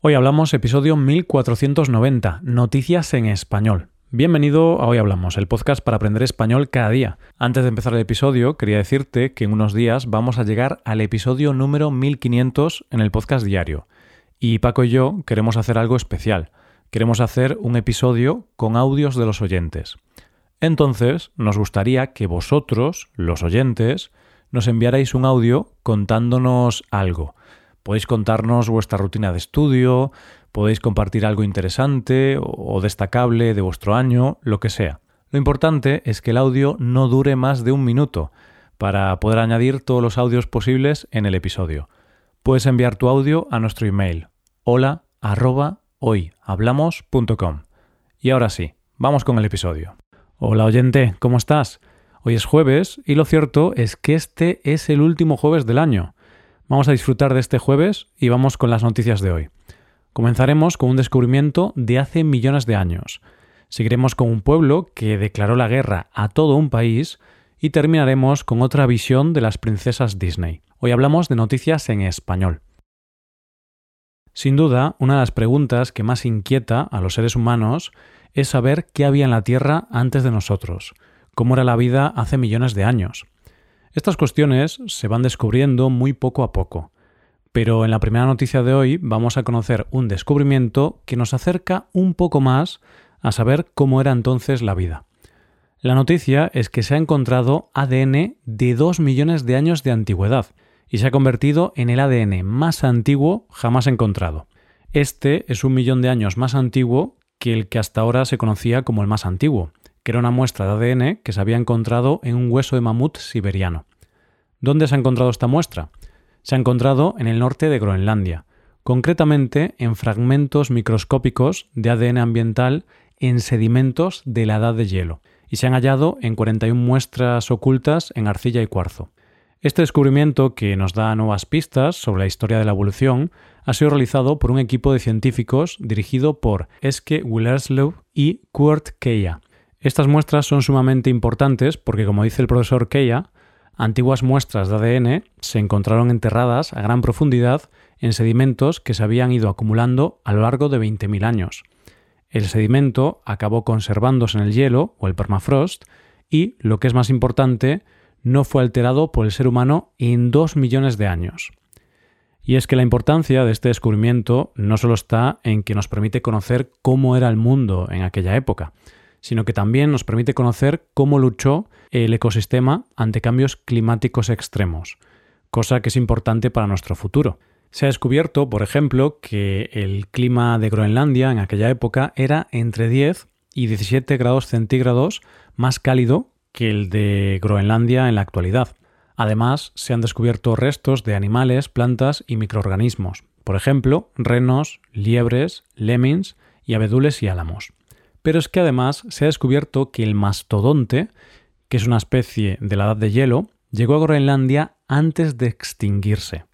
Hoy hablamos episodio 1490, Noticias en Español. Bienvenido a Hoy Hablamos, el podcast para aprender español cada día. Antes de empezar el episodio, quería decirte que en unos días vamos a llegar al episodio número 1500 en el podcast diario. Y Paco y yo queremos hacer algo especial. Queremos hacer un episodio con audios de los oyentes. Entonces, nos gustaría que vosotros, los oyentes, nos enviarais un audio contándonos algo Podéis contarnos vuestra rutina de estudio, podéis compartir algo interesante o destacable de vuestro año, lo que sea. Lo importante es que el audio no dure más de un minuto para poder añadir todos los audios posibles en el episodio. Puedes enviar tu audio a nuestro email hola arroba hoyhablamos.com. Y ahora sí, vamos con el episodio. Hola oyente, ¿cómo estás? Hoy es jueves y lo cierto es que este es el último jueves del año. Vamos a disfrutar de este jueves y vamos con las noticias de hoy. Comenzaremos con un descubrimiento de hace millones de años. Seguiremos con un pueblo que declaró la guerra a todo un país y terminaremos con otra visión de las princesas Disney. Hoy hablamos de noticias en español. Sin duda, una de las preguntas que más inquieta a los seres humanos es saber qué había en la Tierra antes de nosotros, cómo era la vida hace millones de años. Estas cuestiones se van descubriendo muy poco a poco, pero en la primera noticia de hoy vamos a conocer un descubrimiento que nos acerca un poco más a saber cómo era entonces la vida. La noticia es que se ha encontrado ADN de 2 millones de años de antigüedad y se ha convertido en el ADN más antiguo jamás encontrado. Este es un millón de años más antiguo que el que hasta ahora se conocía como el más antiguo, que era una muestra de ADN que se había encontrado en un hueso de mamut siberiano. ¿Dónde se ha encontrado esta muestra? Se ha encontrado en el norte de Groenlandia, concretamente en fragmentos microscópicos de ADN ambiental en sedimentos de la edad de hielo, y se han hallado en 41 muestras ocultas en arcilla y cuarzo. Este descubrimiento, que nos da nuevas pistas sobre la historia de la evolución, ha sido realizado por un equipo de científicos dirigido por Eske Willerslev y Kurt Keia, estas muestras son sumamente importantes porque, como dice el profesor Keia, antiguas muestras de ADN se encontraron enterradas a gran profundidad en sedimentos que se habían ido acumulando a lo largo de 20.000 años. El sedimento acabó conservándose en el hielo o el permafrost y, lo que es más importante, no fue alterado por el ser humano en dos millones de años. Y es que la importancia de este descubrimiento no solo está en que nos permite conocer cómo era el mundo en aquella época, sino que también nos permite conocer cómo luchó el ecosistema ante cambios climáticos extremos, cosa que es importante para nuestro futuro. Se ha descubierto, por ejemplo, que el clima de Groenlandia en aquella época era entre 10 y 17 grados centígrados más cálido que el de Groenlandia en la actualidad. Además, se han descubierto restos de animales, plantas y microorganismos, por ejemplo, renos, liebres, lemmings y abedules y álamos. Pero es que además se ha descubierto que el mastodonte, que es una especie de la edad de hielo, llegó a Groenlandia antes de extinguirse.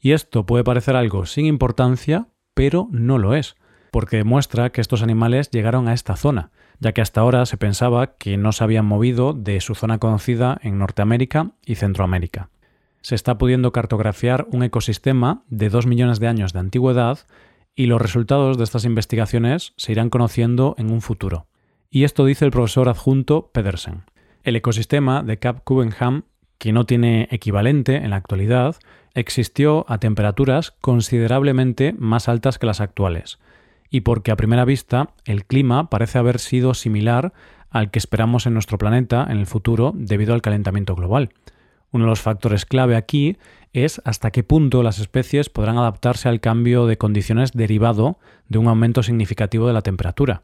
Y esto puede parecer algo sin importancia, pero no lo es, porque demuestra que estos animales llegaron a esta zona, ya que hasta ahora se pensaba que no se habían movido de su zona conocida en Norteamérica y Centroamérica. Se está pudiendo cartografiar un ecosistema de dos millones de años de antigüedad y los resultados de estas investigaciones se irán conociendo en un futuro. Y esto dice el profesor adjunto Pedersen. El ecosistema de Cap Cubenham, que no tiene equivalente en la actualidad, existió a temperaturas considerablemente más altas que las actuales, y porque a primera vista el clima parece haber sido similar al que esperamos en nuestro planeta en el futuro debido al calentamiento global. Uno de los factores clave aquí es hasta qué punto las especies podrán adaptarse al cambio de condiciones derivado de un aumento significativo de la temperatura.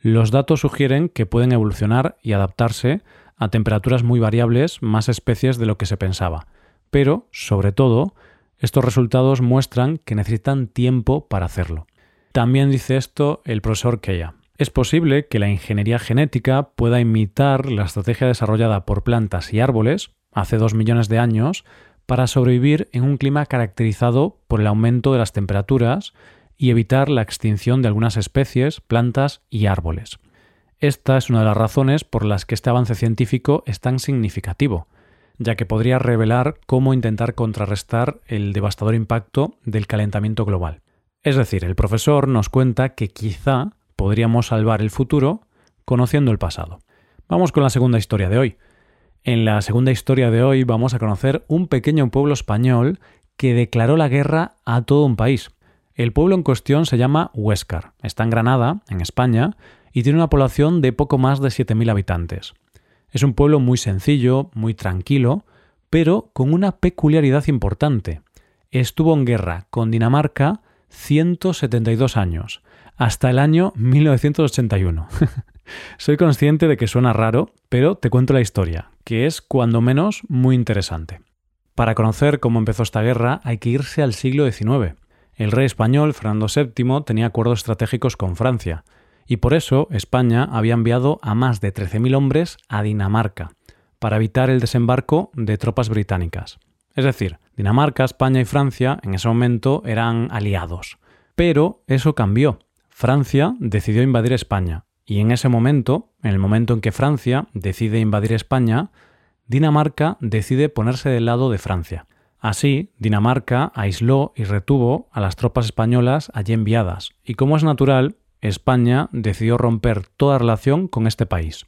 Los datos sugieren que pueden evolucionar y adaptarse a temperaturas muy variables más especies de lo que se pensaba, pero, sobre todo, estos resultados muestran que necesitan tiempo para hacerlo. También dice esto el profesor Keia. Es posible que la ingeniería genética pueda imitar la estrategia desarrollada por plantas y árboles hace dos millones de años para sobrevivir en un clima caracterizado por el aumento de las temperaturas y evitar la extinción de algunas especies, plantas y árboles. Esta es una de las razones por las que este avance científico es tan significativo, ya que podría revelar cómo intentar contrarrestar el devastador impacto del calentamiento global. Es decir, el profesor nos cuenta que quizá podríamos salvar el futuro conociendo el pasado. Vamos con la segunda historia de hoy. En la segunda historia de hoy vamos a conocer un pequeño pueblo español que declaró la guerra a todo un país. El pueblo en cuestión se llama Huéscar, está en Granada, en España, y tiene una población de poco más de 7.000 habitantes. Es un pueblo muy sencillo, muy tranquilo, pero con una peculiaridad importante. Estuvo en guerra con Dinamarca 172 años, hasta el año 1981. Soy consciente de que suena raro, pero te cuento la historia, que es cuando menos muy interesante. Para conocer cómo empezó esta guerra hay que irse al siglo XIX. El rey español, Fernando VII, tenía acuerdos estratégicos con Francia, y por eso España había enviado a más de 13.000 hombres a Dinamarca, para evitar el desembarco de tropas británicas. Es decir, Dinamarca, España y Francia en ese momento eran aliados. Pero eso cambió. Francia decidió invadir España, y en ese momento, en el momento en que Francia decide invadir España, Dinamarca decide ponerse del lado de Francia. Así, Dinamarca aisló y retuvo a las tropas españolas allí enviadas, y como es natural, España decidió romper toda relación con este país.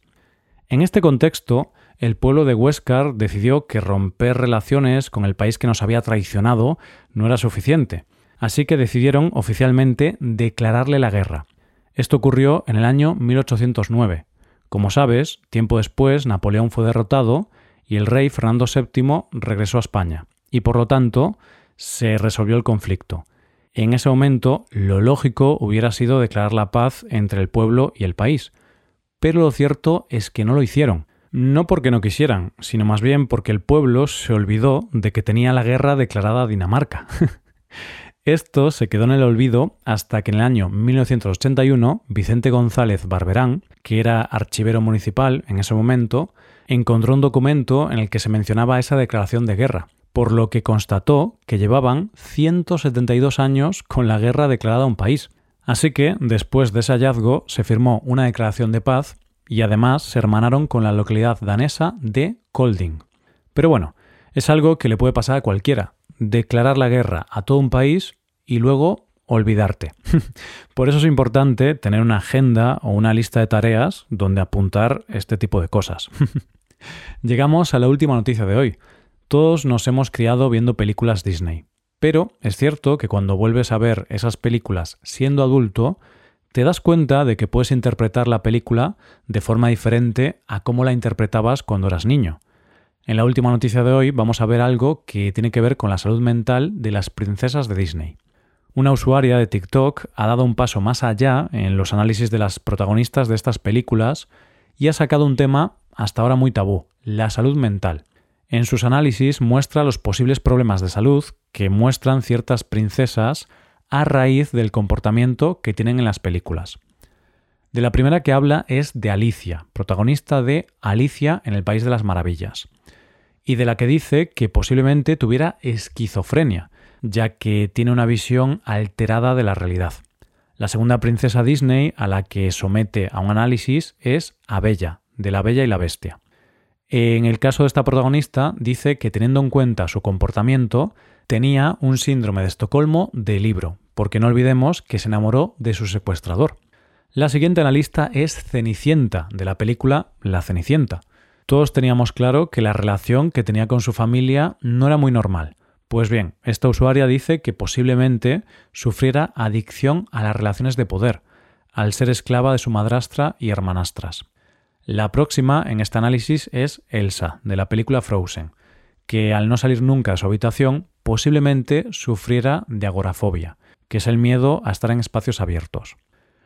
En este contexto, el pueblo de Huéscar decidió que romper relaciones con el país que nos había traicionado no era suficiente, así que decidieron oficialmente declararle la guerra. Esto ocurrió en el año 1809. Como sabes, tiempo después Napoleón fue derrotado y el rey Fernando VII regresó a España, y por lo tanto se resolvió el conflicto. En ese momento, lo lógico hubiera sido declarar la paz entre el pueblo y el país. Pero lo cierto es que no lo hicieron. No porque no quisieran, sino más bien porque el pueblo se olvidó de que tenía la guerra declarada Dinamarca. Esto se quedó en el olvido hasta que en el año 1981 Vicente González Barberán, que era archivero municipal en ese momento, encontró un documento en el que se mencionaba esa declaración de guerra, por lo que constató que llevaban 172 años con la guerra declarada a un país. Así que, después de ese hallazgo, se firmó una declaración de paz y además se hermanaron con la localidad danesa de Kolding. Pero bueno, es algo que le puede pasar a cualquiera, declarar la guerra a todo un país y luego olvidarte. Por eso es importante tener una agenda o una lista de tareas donde apuntar este tipo de cosas. Llegamos a la última noticia de hoy. Todos nos hemos criado viendo películas Disney. Pero es cierto que cuando vuelves a ver esas películas siendo adulto, te das cuenta de que puedes interpretar la película de forma diferente a cómo la interpretabas cuando eras niño. En la última noticia de hoy vamos a ver algo que tiene que ver con la salud mental de las princesas de Disney. Una usuaria de TikTok ha dado un paso más allá en los análisis de las protagonistas de estas películas y ha sacado un tema hasta ahora muy tabú, la salud mental. En sus análisis muestra los posibles problemas de salud que muestran ciertas princesas a raíz del comportamiento que tienen en las películas. De la primera que habla es de Alicia, protagonista de Alicia en el País de las Maravillas y de la que dice que posiblemente tuviera esquizofrenia, ya que tiene una visión alterada de la realidad. La segunda princesa Disney a la que somete a un análisis es a Bella, de La Bella y la Bestia. En el caso de esta protagonista, dice que teniendo en cuenta su comportamiento, tenía un síndrome de Estocolmo de libro, porque no olvidemos que se enamoró de su secuestrador. La siguiente analista es Cenicienta, de la película La Cenicienta. Todos teníamos claro que la relación que tenía con su familia no era muy normal. Pues bien, esta usuaria dice que posiblemente sufriera adicción a las relaciones de poder, al ser esclava de su madrastra y hermanastras. La próxima en este análisis es Elsa, de la película Frozen, que al no salir nunca de su habitación posiblemente sufriera de agorafobia, que es el miedo a estar en espacios abiertos.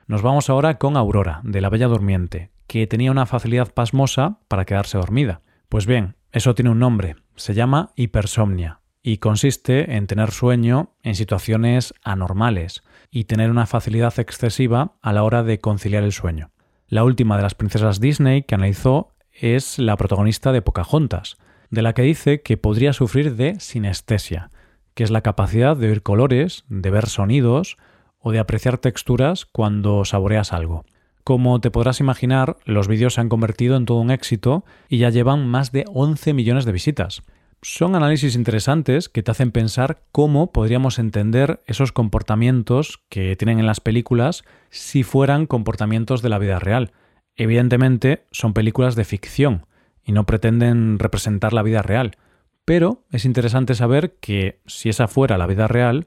Nos vamos ahora con Aurora, de la Bella Durmiente, que tenía una facilidad pasmosa para quedarse dormida. Pues bien, eso tiene un nombre, se llama hipersomnia, y consiste en tener sueño en situaciones anormales y tener una facilidad excesiva a la hora de conciliar el sueño. La última de las princesas Disney que analizó es la protagonista de Pocahontas, de la que dice que podría sufrir de sinestesia, que es la capacidad de oír colores, de ver sonidos o de apreciar texturas cuando saboreas algo. Como te podrás imaginar, los vídeos se han convertido en todo un éxito y ya llevan más de 11 millones de visitas. son análisis interesantes que te hacen pensar cómo podríamos entender esos comportamientos que tienen en las películas si fueran comportamientos de la vida real. Evidentemente son películas de ficción y no pretenden representar la vida real, pero es interesante saber que si esa fuera la vida real,